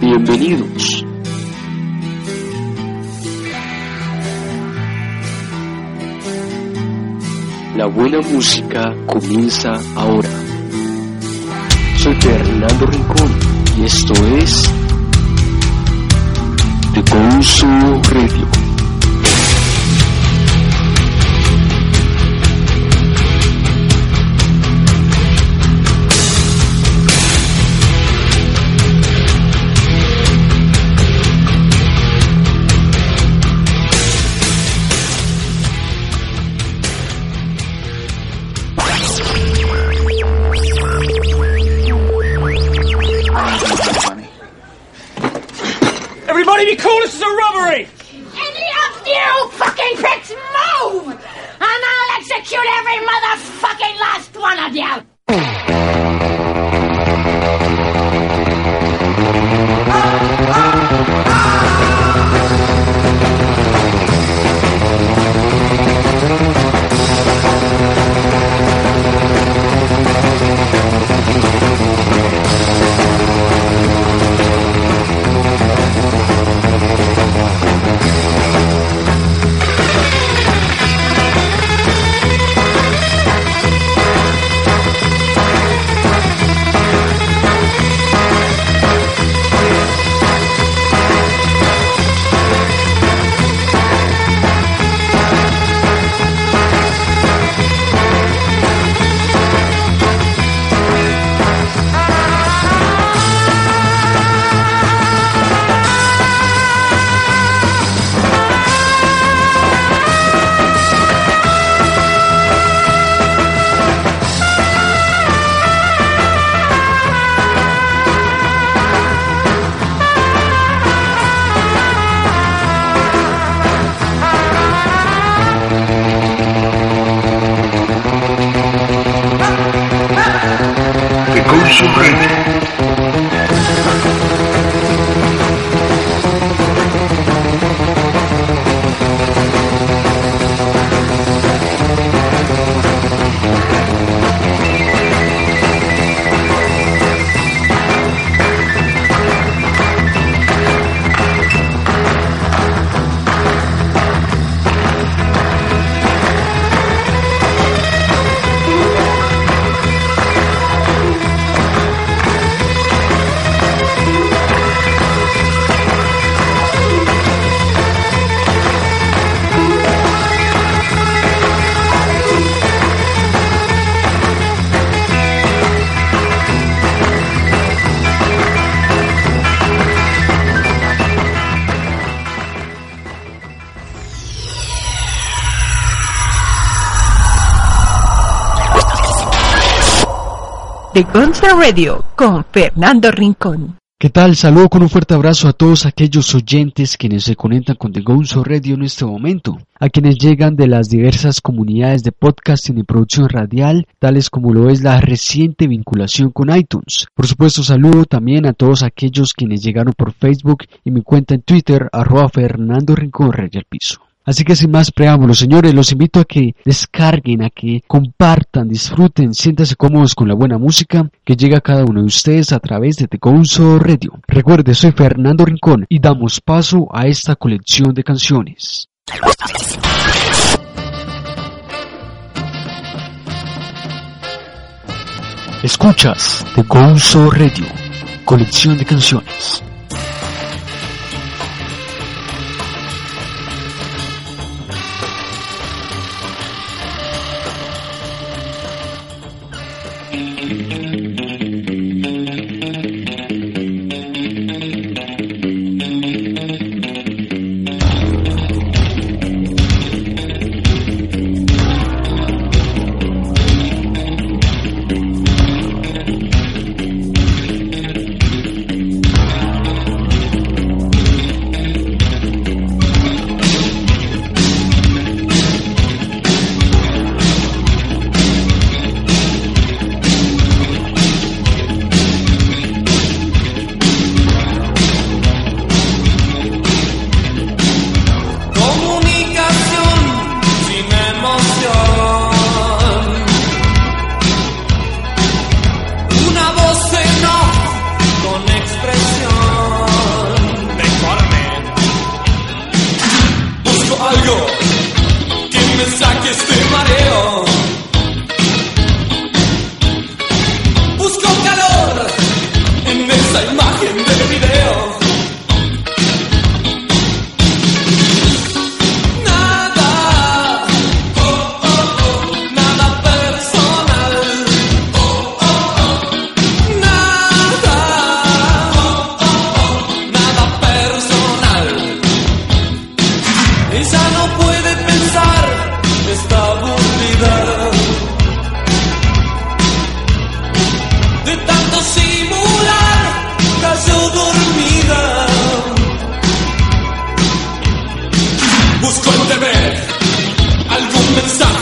Bienvenidos. La buena música comienza ahora. Soy Fernando Rincón y esto es The Gonzo Radio. The Gonzo Radio. De Gonza Radio con Fernando Rincón. ¿Qué tal? Saludo con un fuerte abrazo a todos aquellos oyentes quienes se conectan con The Gonzo Radio en este momento, a quienes llegan de las diversas comunidades de podcasting y producción radial, tales como lo es la reciente vinculación con iTunes. Por supuesto, saludo también a todos aquellos quienes llegaron por Facebook y mi cuenta en Twitter, arroba Fernando Rincón Rey al Piso. Así que sin más preámbulos, señores, los invito a que descarguen, a que compartan, disfruten, siéntanse cómodos con la buena música que llega a cada uno de ustedes a través de The Gonzo Radio. Recuerde, soy Fernando Rincón y damos paso a esta colección de canciones. Escuchas The Gonzo Radio, colección de canciones.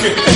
Okay.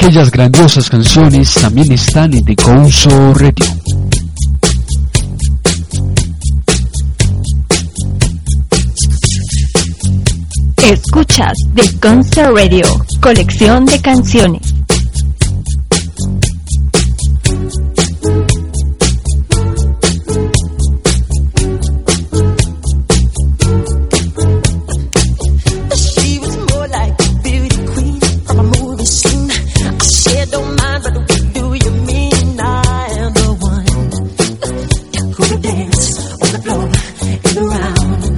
Aquellas grandiosas canciones también están en The Gonzo Radio. Escuchas The Gonzo Radio, colección de canciones. dance on the floor in the round.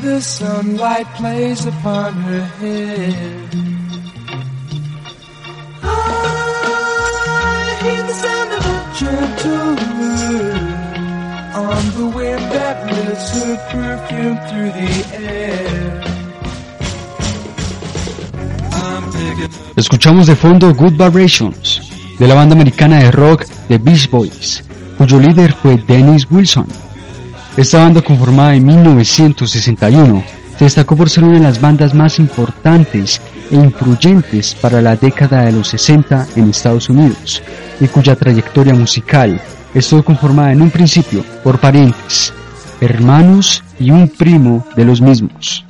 The sunlight plays upon her hair. I hear the sound of a gentle wind on the wind that lifts her perfume through the air. Escuchamos de fondo Good Vibrations, de la banda americana de rock The Beach Boys, cuyo líder fue Dennis Wilson. Esta banda conformada en 1961 se destacó por ser una de las bandas más importantes e influyentes para la década de los 60 en Estados Unidos, y cuya trayectoria musical estuvo conformada en un principio por parientes, hermanos y un primo de los mismos.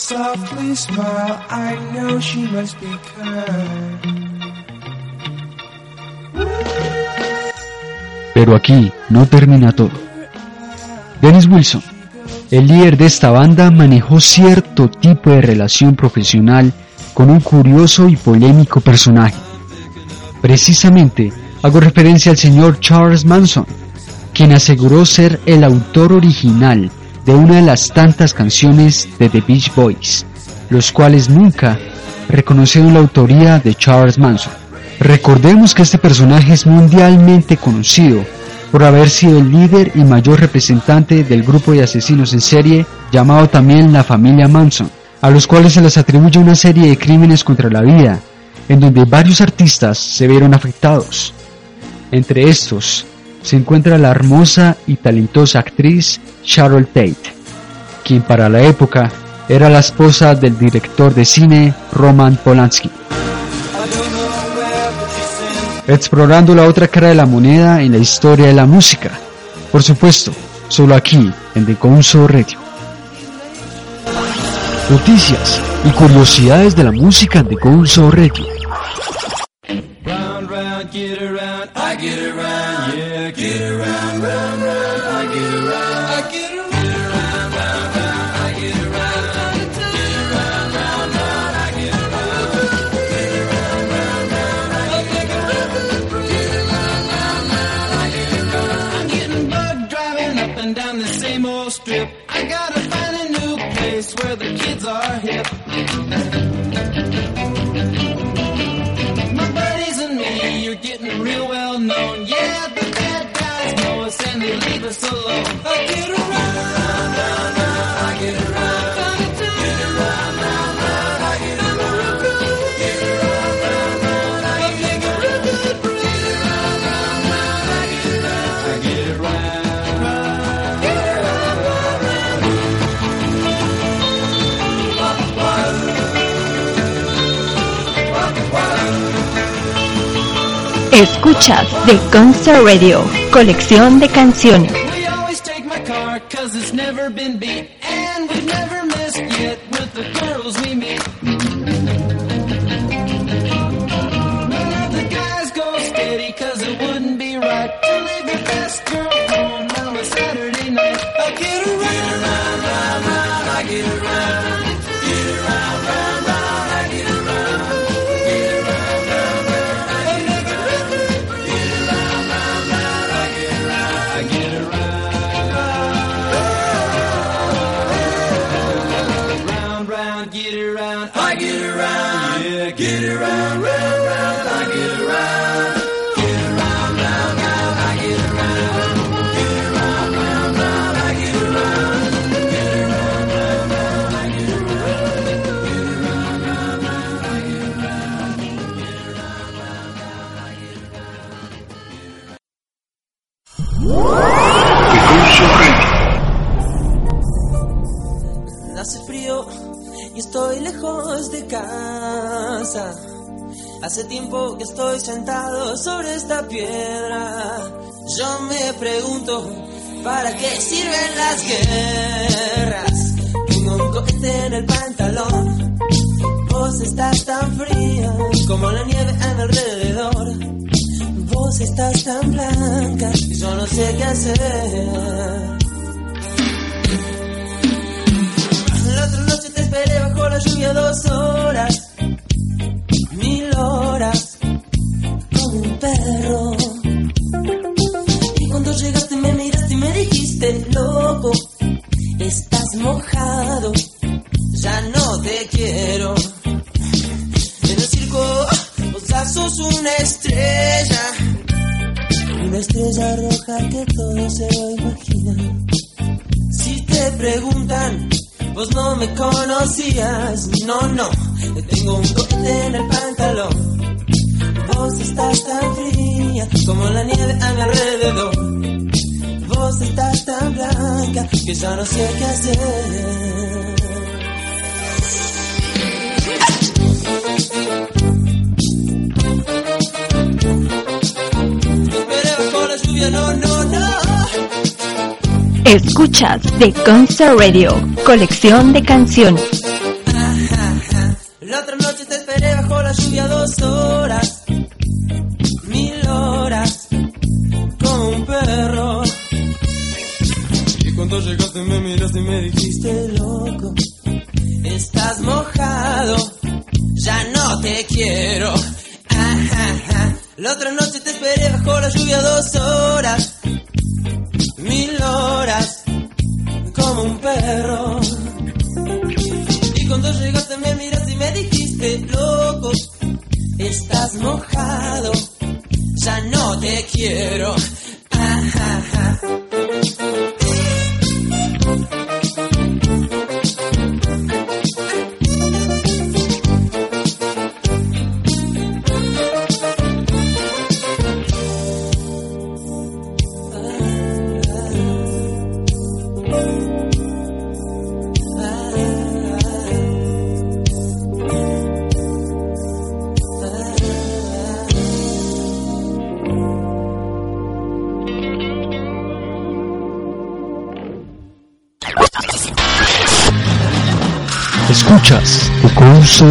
Softly smile, I know she must be. Pero aquí no termina todo. Dennis Wilson, el líder de esta banda, manejó cierto tipo de relación profesional con un curioso y polémico personaje. Precisamente hago referencia al señor Charles Manson, quien aseguró ser el autor original de una de las tantas canciones de The Beach Boys, los cuales nunca reconocieron la autoría de Charles Manson. Recordemos que este personaje es mundialmente conocido por haber sido el líder y mayor representante del grupo de asesinos en serie llamado también la familia Manson, a los cuales se les atribuye una serie de crímenes contra la vida, en donde varios artistas se vieron afectados. Entre estos se encuentra la hermosa y talentosa actriz Sharon Tate, quien para la época era la esposa del director de cine Roman Polanski. Explorando la otra cara de la moneda en la historia de la música. Por supuesto, solo aquí en The Gonzo Radio. Noticias y curiosidades de la música en The Gonzo Radio. Round, round, get around, I get around, yeah, get around, round, round, I get around, I get around. Escuchas The Concert Radio, colección de canciones. ¿Para qué sirven las guerras? Escuchas The Concert Radio, colección de canciones. La otra noche te esperé bajo la lluvia dos Escuchas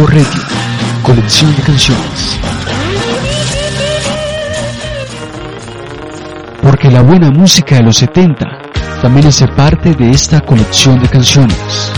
Reggae, colección de canciones. Porque la buena música de los 70 también hace parte de esta colección de canciones.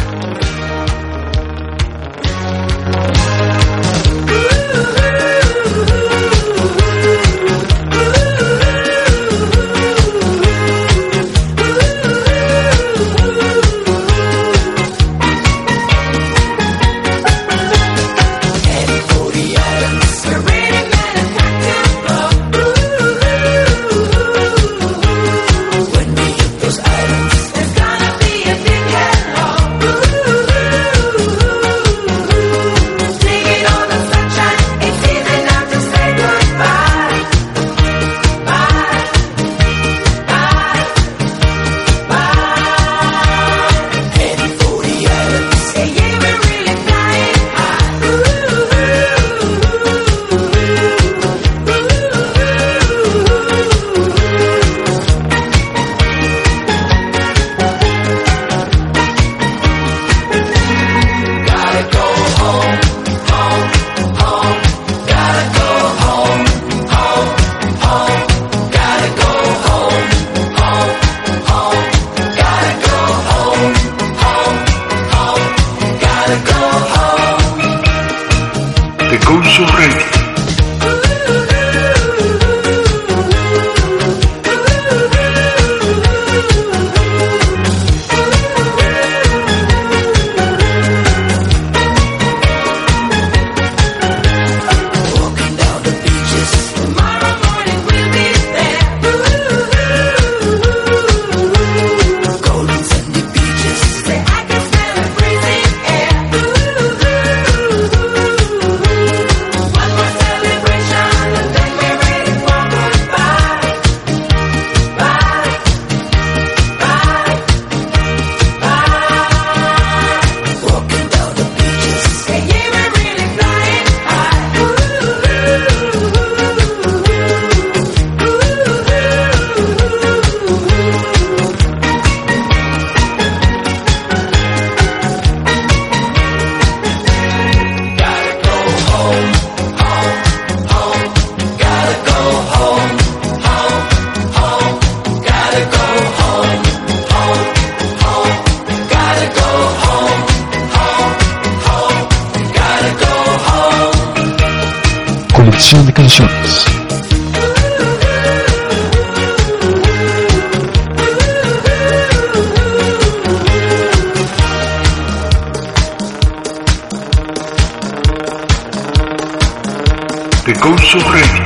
The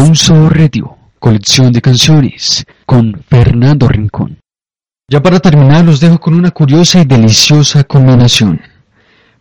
Gonzo Radio, colección de canciones, con Fernando Rincón. Ya para terminar los dejo con una curiosa y deliciosa combinación.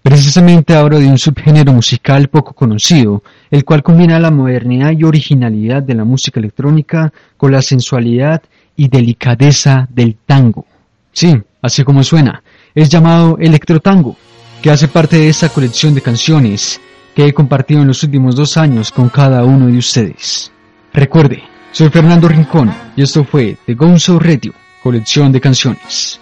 Precisamente ahora de un subgénero musical poco conocido, el cual combina la modernidad y originalidad de la música electrónica con la sensualidad y delicadeza del tango. Sí, así como suena, es llamado electrotango, que hace parte de esta colección de canciones que he compartido en los últimos dos años con cada uno de ustedes. Recuerde, soy Fernando Rincón y esto fue The Gonzo Radio, colección de canciones.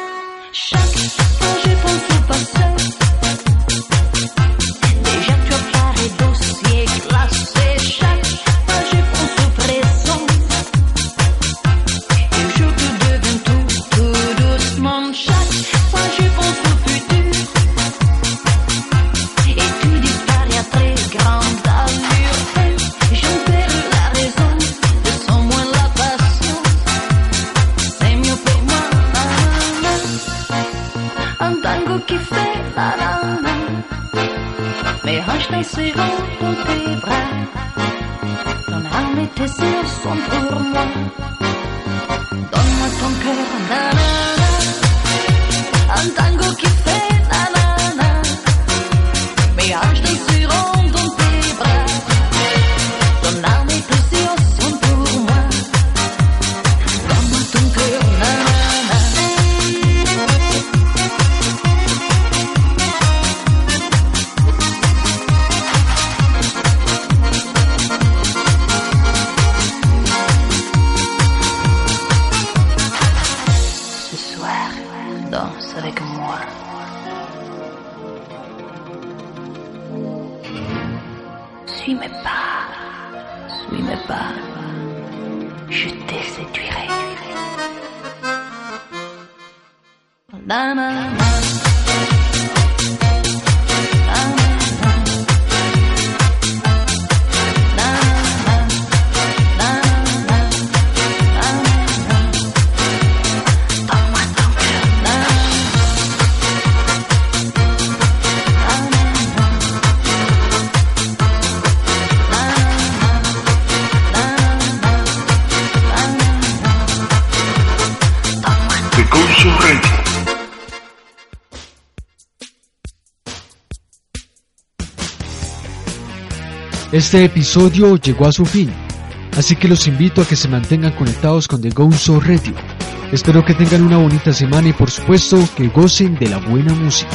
Mes hanches danseront dans tes bras. Ton âme et tes yeux sont pour moi. Donne-moi ton cœur, nanana. Un tango qui fait nanana. Nanana. The Este episodio llegó a su fin, así que los invito a que se mantengan conectados con The Gonzo Radio. Espero que tengan una bonita semana y por supuesto que gocen de la buena música.